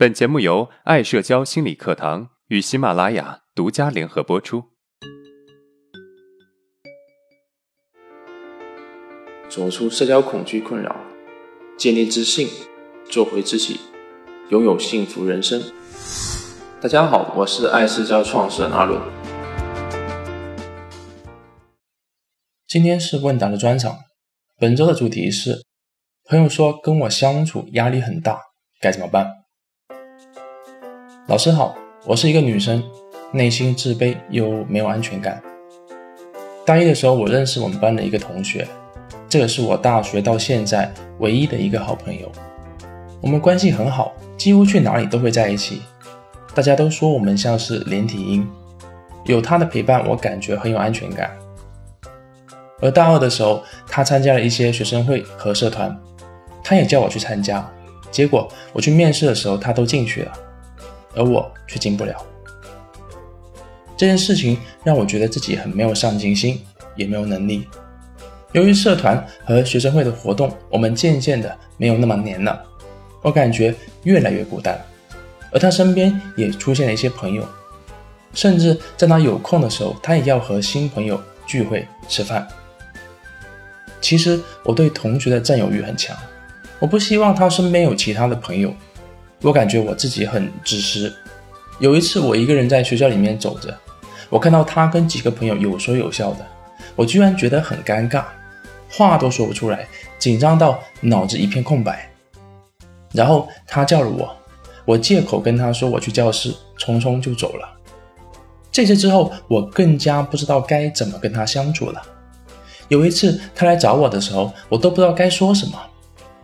本节目由爱社交心理课堂与喜马拉雅独家联合播出。走出社交恐惧困扰，建立自信，做回自己，拥有幸福人生。大家好，我是爱社交创始人阿伦。今天是问答的专场，本周的主题是：朋友说跟我相处压力很大，该怎么办？老师好，我是一个女生，内心自卑又没有安全感。大一的时候，我认识我们班的一个同学，这个是我大学到现在唯一的一个好朋友。我们关系很好，几乎去哪里都会在一起。大家都说我们像是连体婴，有他的陪伴，我感觉很有安全感。而大二的时候，他参加了一些学生会和社团，他也叫我去参加，结果我去面试的时候，他都进去了。而我却进不了，这件事情让我觉得自己很没有上进心，也没有能力。由于社团和学生会的活动，我们渐渐的没有那么黏了，我感觉越来越孤单。而他身边也出现了一些朋友，甚至在他有空的时候，他也要和新朋友聚会吃饭。其实我对同学的占有欲很强，我不希望他身边有其他的朋友。我感觉我自己很自私。有一次，我一个人在学校里面走着，我看到他跟几个朋友有说有笑的，我居然觉得很尴尬，话都说不出来，紧张到脑子一片空白。然后他叫了我，我借口跟他说我去教室，匆匆就走了。这次之后，我更加不知道该怎么跟他相处了。有一次他来找我的时候，我都不知道该说什么，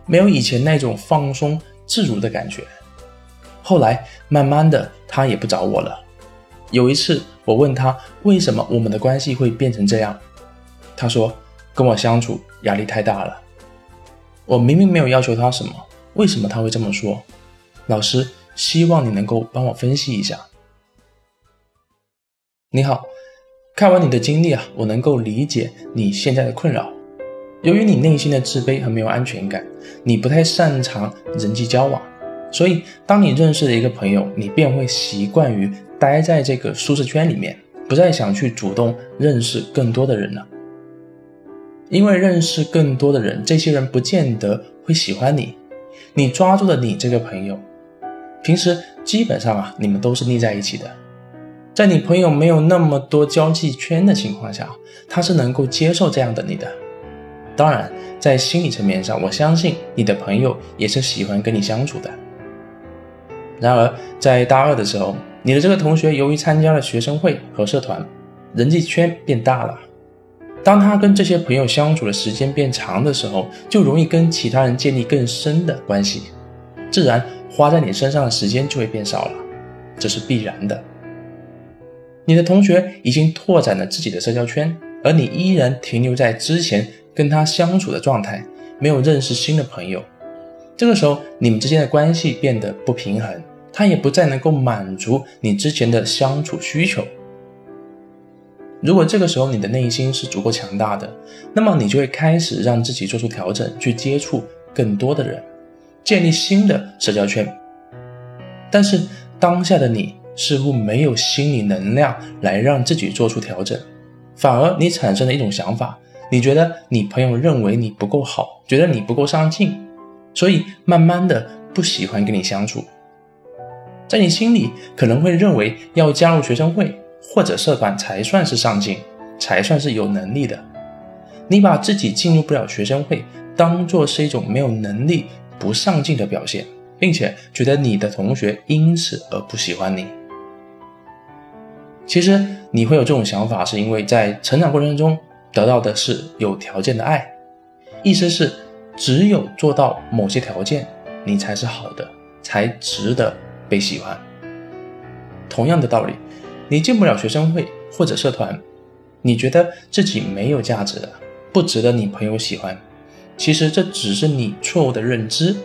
没有以前那种放松自如的感觉。后来慢慢的，他也不找我了。有一次，我问他为什么我们的关系会变成这样，他说跟我相处压力太大了。我明明没有要求他什么，为什么他会这么说？老师，希望你能够帮我分析一下。你好，看完你的经历啊，我能够理解你现在的困扰。由于你内心的自卑和没有安全感，你不太擅长人际交往。所以，当你认识了一个朋友，你便会习惯于待在这个舒适圈里面，不再想去主动认识更多的人了。因为认识更多的人，这些人不见得会喜欢你。你抓住了你这个朋友，平时基本上啊，你们都是腻在一起的。在你朋友没有那么多交际圈的情况下，他是能够接受这样的你的。当然，在心理层面上，我相信你的朋友也是喜欢跟你相处的。然而，在大二的时候，你的这个同学由于参加了学生会和社团，人际圈变大了。当他跟这些朋友相处的时间变长的时候，就容易跟其他人建立更深的关系，自然花在你身上的时间就会变少了，这是必然的。你的同学已经拓展了自己的社交圈，而你依然停留在之前跟他相处的状态，没有认识新的朋友。这个时候，你们之间的关系变得不平衡，他也不再能够满足你之前的相处需求。如果这个时候你的内心是足够强大的，那么你就会开始让自己做出调整，去接触更多的人，建立新的社交圈。但是当下的你似乎没有心理能量来让自己做出调整，反而你产生了一种想法，你觉得你朋友认为你不够好，觉得你不够上进。所以，慢慢的不喜欢跟你相处，在你心里可能会认为要加入学生会或者社团才算是上进，才算是有能力的。你把自己进入不了学生会当做是一种没有能力、不上进的表现，并且觉得你的同学因此而不喜欢你。其实你会有这种想法，是因为在成长过程中得到的是有条件的爱，意思是。只有做到某些条件，你才是好的，才值得被喜欢。同样的道理，你进不了学生会或者社团，你觉得自己没有价值，不值得你朋友喜欢。其实这只是你错误的认知，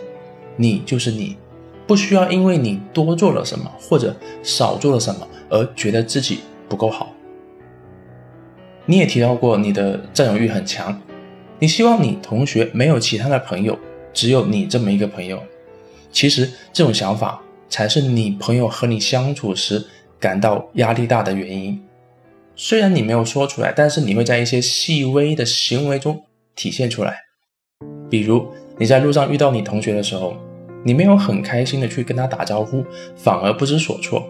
你就是你，不需要因为你多做了什么或者少做了什么而觉得自己不够好。你也提到过你的占有欲很强。你希望你同学没有其他的朋友，只有你这么一个朋友。其实这种想法才是你朋友和你相处时感到压力大的原因。虽然你没有说出来，但是你会在一些细微的行为中体现出来。比如你在路上遇到你同学的时候，你没有很开心的去跟他打招呼，反而不知所措。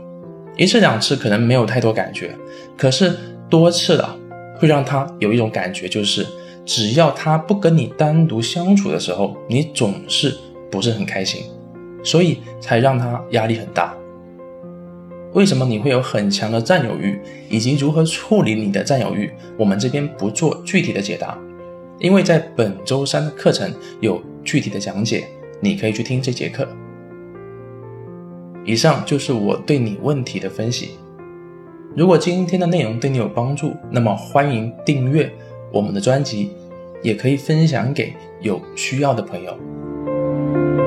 一次两次可能没有太多感觉，可是多次了会让他有一种感觉，就是只要他不跟你单独相处的时候，你总是不是很开心，所以才让他压力很大。为什么你会有很强的占有欲，以及如何处理你的占有欲？我们这边不做具体的解答，因为在本周三的课程有具体的讲解，你可以去听这节课。以上就是我对你问题的分析。如果今天的内容对你有帮助，那么欢迎订阅我们的专辑，也可以分享给有需要的朋友。